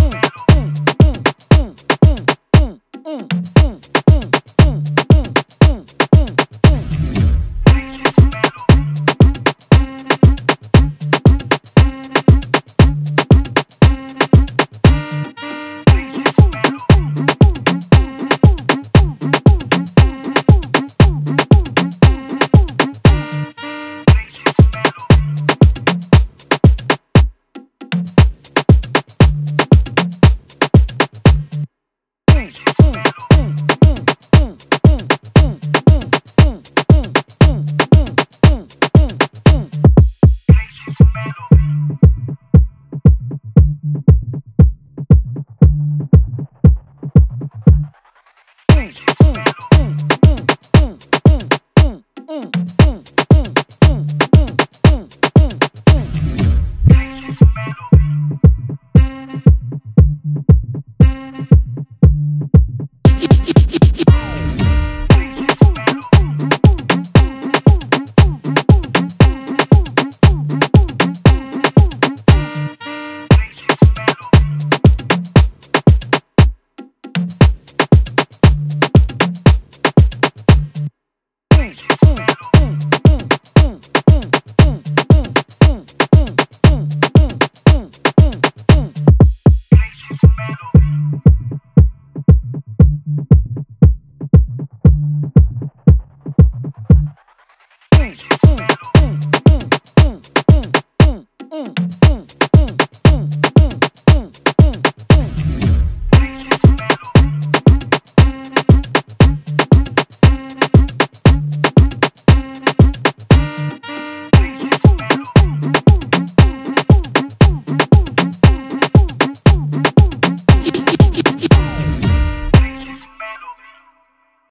Ooh. Mm.